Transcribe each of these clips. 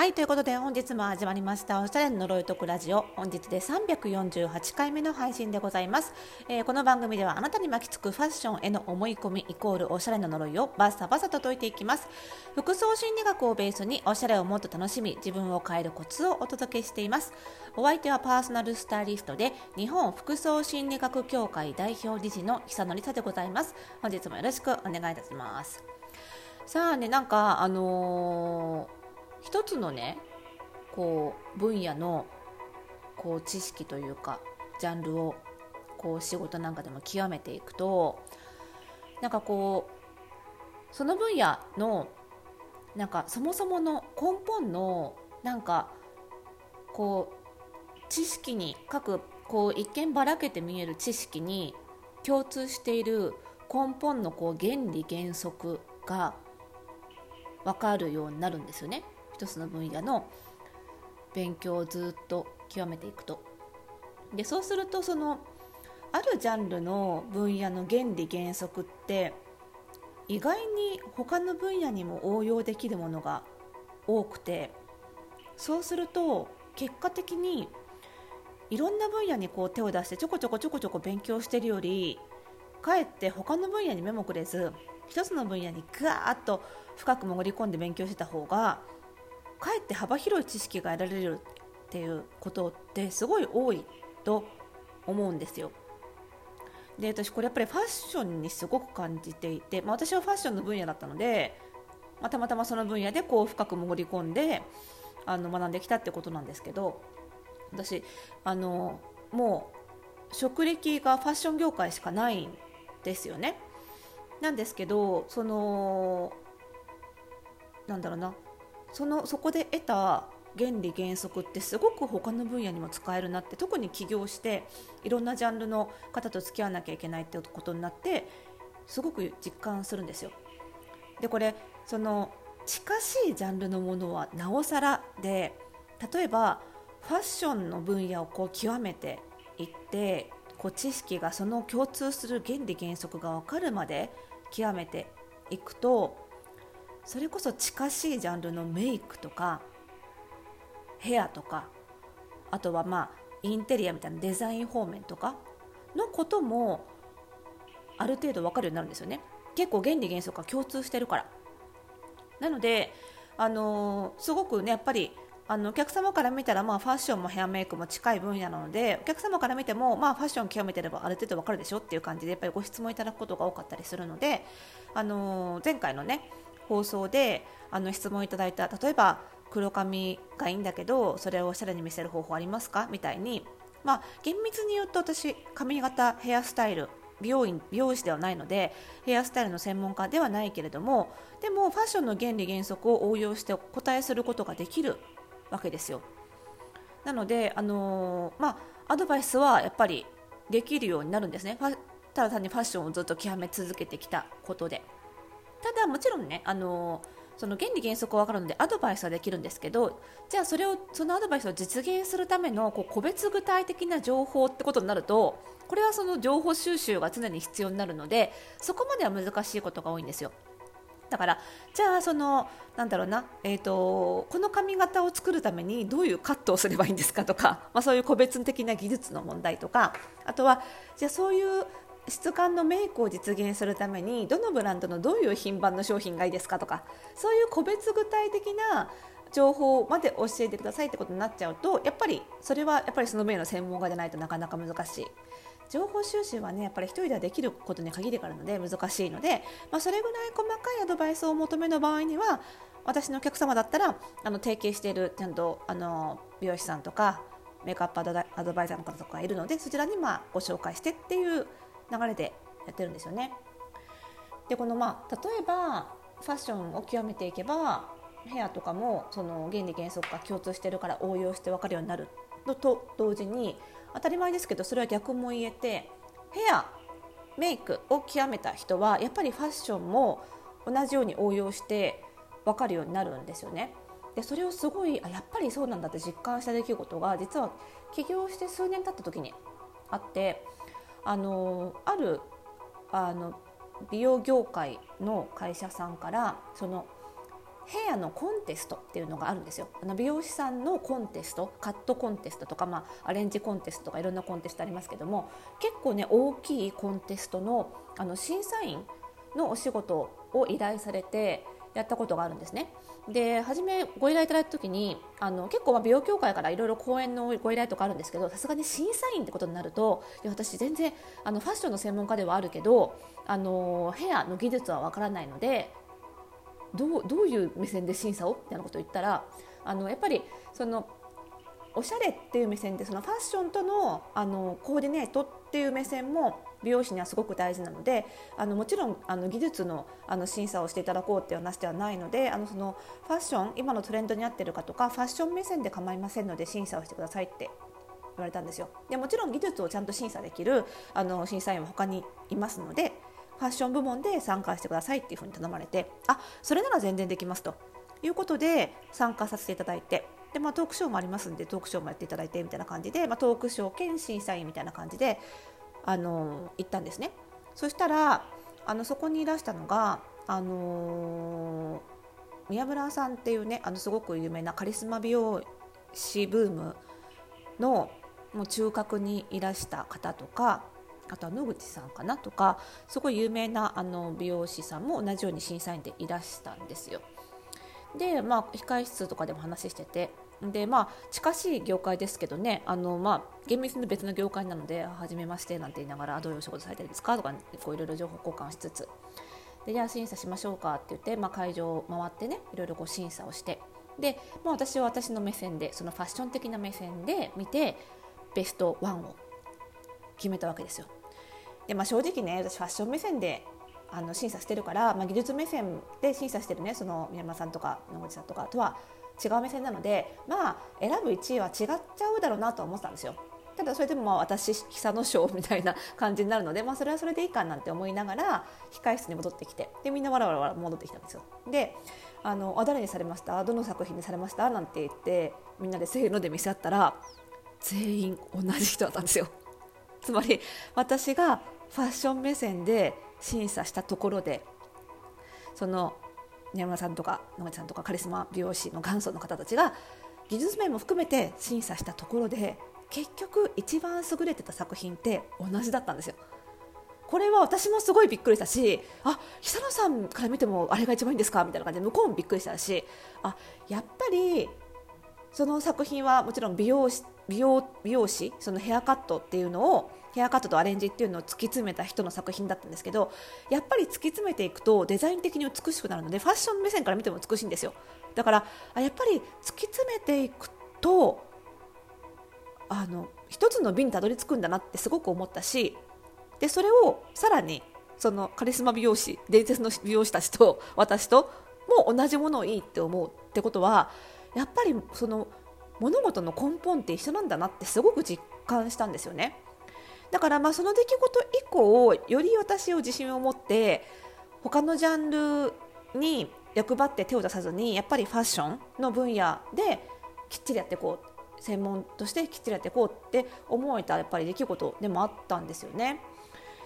はいということで本日も始まりましたおしゃれの呪いとくラジオ。本日で348回目の配信でございます、えー、この番組ではあなたに巻きつくファッションへの思い込みイコールおしゃれの呪いをバッサバサと解いていきます。服装心理学をベースにおしゃれをもっと楽しみ自分を変えるコツをお届けしています。お相手はパーソナルスタイリストで日本服装心理学協会代表理事の久野里沙でございます。本日もよろしくお願いいたします。さあねなんかあのー一つのねこう分野のこう知識というかジャンルをこう仕事なんかでも極めていくとなんかこうその分野のなんかそもそもの根本のなんかこう知識に各こう一見ばらけて見える知識に共通している根本のこう原理原則が分かるようになるんですよね。一つの分野の勉強をずっと極めていくと。でそうするとそのあるジャンルの分野の原理原則って意外に他の分野にも応用できるものが多くてそうすると結果的にいろんな分野にこう手を出してちょこちょこちょこちょこ勉強してるよりかえって他の分野に目もくれず一つの分野にガーッと深く潜り込んで勉強してた方がかえって幅広い知識が得られるっていうことってすごい多いと思うんですよ。で私これやっぱりファッションにすごく感じていて、まあ、私はファッションの分野だったので、まあ、たまたまその分野でこう深く潜り込んであの学んできたってことなんですけど私あのもう職歴がファッション業界しかないんですよね。なんですけどそのなんだろうなそのそこで得た原理原則ってすごく他の分野にも使えるなって特に起業していろんなジャンルの方と付き合わなきゃいけないってことになってすごく実感するんですよ。でこれその近しいジャンルのものはなおさらで例えばファッションの分野をこう極めていってこう知識がその共通する原理原則が分かるまで極めていくとそれこそ近しいジャンルのメイクとかヘアとかあとはまあインテリアみたいなデザイン方面とかのこともある程度分かるようになるんですよね。結構原理原則が共通してるから。なのであの、すごくねやっぱりあのお客様から見たら、まあ、ファッションもヘアメイクも近い分野なのでお客様から見ても、まあ、ファッション極めてればある程度わかるでしょっていう感じでやっぱりご質問いただくことが多かったりするので、あの、前回のね放送であの質問いただいた例えば黒髪がいいんだけどそれをおしゃれに見せる方法ありますか？みたいに、まあ、厳密に言うと私髪型ヘアスタイル美容院美容師ではないのでヘアスタイルの専門家ではないけれどもでもファッションの原理原則を応用してお答えすることができるわけですよ。なので、あのー、まあ、アドバイスはやっぱりできるようになるんですね。ただ単にファッションをずっと極め続けてきたことで。ただもちろんねあのその原理原則は分かるのでアドバイスはできるんですけどじゃあそれをそのアドバイスを実現するためのこう個別具体的な情報ってことになるとこれはその情報収集が常に必要になるのでそこまでは難しいことが多いんですよ。だからじゃあそのなんだろうな、えーと、この髪型を作るためにどういうカットをすればいいんですかとか、まあ、そういう個別的な技術の問題とかあとはじゃあそういう質感のメイクを実現するためにどのブランドのどういう品番の商品がいいですかとかそういう個別具体的な情報まで教えてくださいってことになっちゃうとやっぱりそれはやっぱりその分野の専門家じゃないとなかなか難しい。情報収集はねやっぱり1人ではできることに限りがあるので難しいので、まあ、それぐらい細かいアドバイスを求めの場合には私のお客様だったらあの提携しているちゃんとあの美容師さんとかメイクアップアドバイザーの方とかいるのでそちらにまあご紹介してっていう流れでやってるんですよね。でこのまあ例えばファッションを極めていけばヘアとかもその原理原則が共通してるから応用して分かるようになるのと同時に当たり前ですけどそれは逆も言えてヘアメイクを極めた人はやっぱりファッションも同じように応用して分かるようになるんですよね。でそれをすごいあやっぱりそうなんだって実感した出来事が実は起業して数年経った時にあってあのあるあの美容業界の会社さんからそのヘアのコンテストっていうのがあるんですよ。あの美容師さんのコンテストカットコンテストとか、まあ、アレンジコンテストとかいろんなコンテストありますけども結構ね大きいコンテストのあの審査員のお仕事を依頼されてやったことがあるんですね。で初めご依頼いただいた時にあの結構ま美容協会からいろいろ講演のご依頼とかあるんですけどさすがに審査員ってことになるといや私全然あのファッションの専門家ではあるけどあのヘアの技術はわからないのでどうどういう目線で審査をみたいなことを言ったらあのやっぱりそのおしゃれっていう目線でそのファッションとのあのコーディネートっていう目線も美容師にはすごく大事なのであのもちろんあの技術のあの審査をしていただこうっていう話ではないのであのそのファッション今のトレンドに合ってるかとかファッション目線で構いませんので審査をしてくださいって言われたんですよ。でもちろん技術をちゃんと審査できるあの審査員は他にいますのでファッション部門で参加してくださいっていうふうに頼まれてあそれなら全然できますということで参加させていただいてで、まあ、トークショーもありますんでトークショーもやっていただいてみたいな感じで、まあ、トークショー兼審査員みたいな感じであの行ったんですね。そしたらあのそこにいらしたのが、あの、宮村さんっていうねあのすごく有名なカリスマ美容師ブームのもう中核にいらした方とかあとは野口さんかなとかすごい有名なあの美容師さんも同じように審査員でいらしたんですよ。でまあ控室とかでも話しててでまあ近しい業界ですけどねあの、まあ、厳密に別の業界なので初めましてなんて言いながらどういうお仕事されてるんですかとかこういろいろ情報交換しつつでじゃあ審査しましょうかって言って、まあ、会場を回ってねいろいろこう審査をしてで、まあ、私は私の目線でそのファッション的な目線で見てベストワンを決めたわけですよ。でまあ、正直ね私ファッション目線であの審査してるから、まあ、技術目線で審査してるねその宮山さんとか野口さんとかとは違う目線なのでまあ選ぶ1位は違っちゃうだろうなとは思ってたんですよ。ただそれでもまあ私久の賞みたいな感じになるので、まあ、それはそれでいいかなんて思いながら控室に戻ってきてでみんなわらわら戻ってきたんですよ。であのあ誰にされました？どの作品にされました？なんて言ってみんなでせーので見せ合ったら全員同じ人だったんですよ。つまり私がファッション目線で審査したところでその宮村さんとか野口さんとかカリスマ美容師の元祖の方たちが技術面も含めて審査したところで結局一番優れてた作品って同じだったんですよ。これは私もすごいびっくりしたしあ久野さんから見てもあれが一番いいんですか？みたいな感じで向こうもびっくりしたしあやっぱりその作品はもちろん美容師美容美容師そのヘアカットっていうのをヘアカットとアレンジっていうのを突き詰めた人の作品だったんですけどやっぱり突き詰めていくとデザイン的に美しくなるのでファッション目線から見ても美しいんですよ。だからあやっぱり突き詰めていくとあの一つの美にたどり着くんだなってすごく思ったしでそれをさらにそのカリスマ美容師伝説の美容師たちと私とも同じものをいいって思うってことはやっぱりその物事の根本って一緒なんだなってすごく実感したんですよね。だからまあその出来事以降より私を自信を持って他のジャンルに役張って手を出さずにやっぱりファッションの分野できっちりやっていこう専門としてきっちりやっていこうって思えたやっぱり出来事でもあったんですよね。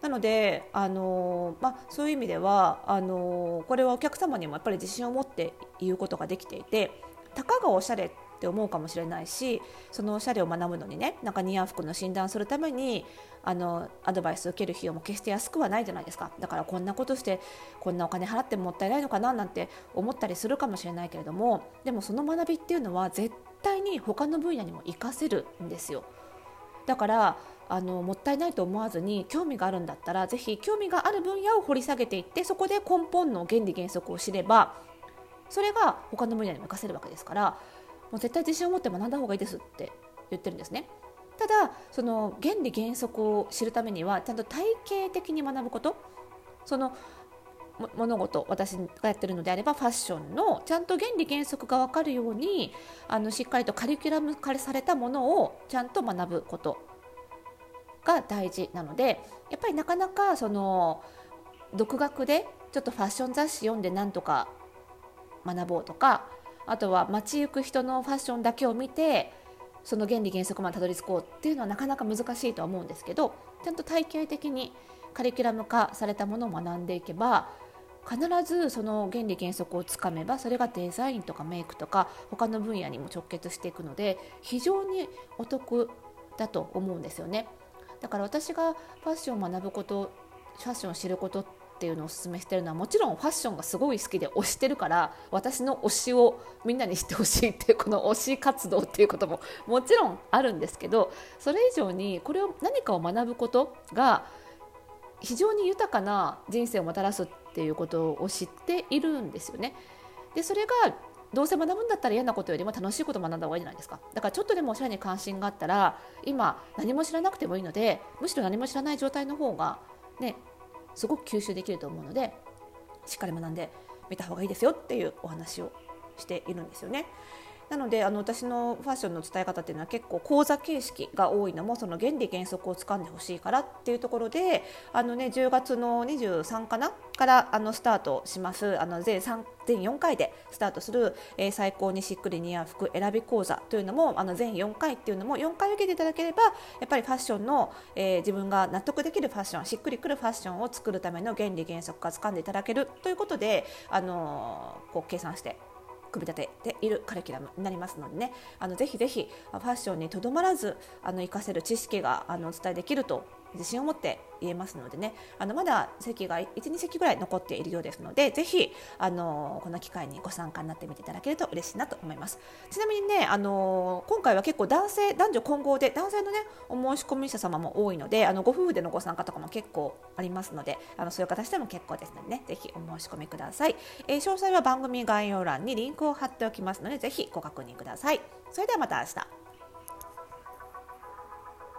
なので、あのまあ、そういう意味ではあのこれはお客様にもやっぱり自信を持って言うことができていてたかがおしゃれっって思うかもしれないしそのおしゃれを学ぶのにねなんか似合う服の診断するためにあのアドバイスを受ける費用も決して安くはないじゃないですか。だからこんなことしてこんなお金払ってもったいないのかななんて思ったりするかもしれないけれどもでもその学びっていうのは絶対に他の分野にも活かせるんですよ。だからあのもったいないと思わずに興味があるんだったらぜひ興味がある分野を掘り下げていってそこで根本の原理原則を知ればそれが他の分野にも活かせるわけですからもう絶対自信を持って学んだ方がいいですって言ってるんですね。ただその原理原則を知るためにはちゃんと体系的に学ぶことその物事私がやってるのであればファッションのちゃんと原理原則が分かるようにあのしっかりとカリキュラム化されたものをちゃんと学ぶことが大事なのでやっぱりなかなかその独学でちょっとファッション雑誌読んでなんとか学ぼうとかあとは街行く人のファッションだけを見てその原理原則までたどり着こうっていうのはなかなか難しいとは思うんですけどちゃんと体系的にカリキュラム化されたものを学んでいけば必ずその原理原則をつかめばそれがデザインとかメイクとか他の分野にも直結していくので非常にお得だと思うんですよね。だから私がファッションを学ぶことファッションを知ることっっていうのをお勧めしてるのはもちろんファッションがすごい好きで推してるから私の推しをみんなに知ってほしいっていうこの推し活動っていうことももちろんあるんですけどそれ以上にこれを何かを学ぶことが非常に豊かな人生をもたらすっていうことを知っているんですよね。でそれがどうせ学ぶんだったら嫌なことよりも楽しいことを学んだ方がいいじゃないですかだからちょっとでもおしゃれに関心があったら今何も知らなくてもいいのでむしろ何も知らない状態の方がねすごく吸収できると思うのでしっかり学んでみた方がいいですよっていうお話をしているんですよね。なのであの私のファッションの伝え方っていうのは結構講座形式が多いのもその原理原則をつかんでほしいからっていうところであの、ね、10月の23かなからあのスタートします。あの全3全4回でスタートする、えー、最高にしっくり似合う服選び講座というのもあの全4回っていうのも4回受けていただければやっぱりファッションの、えー、自分が納得できるファッションしっくりくるファッションを作るための原理原則がつかんでいただけるということで、あのー、こう計算して組み立てているカリキュラムになりますのでね。あのぜひぜひファッションにとどまらずあの活かせる知識があのお伝えできると自信を持って言えますのでね。あのまだ席が12席ぐらい残っているようですのでぜひあのこの機会にご参加になってみていただけると嬉しいなと思います。ちなみにねあの今回は結構男性男女混合で男性のねお申し込み者様も多いのであのご夫婦でのご参加とかも結構ありますのであのそういう形でも結構ですのでねぜひお申し込みください、えー、詳細は番組概要欄にリンクを貼っておきますのでぜひご確認ください。それではまた明日。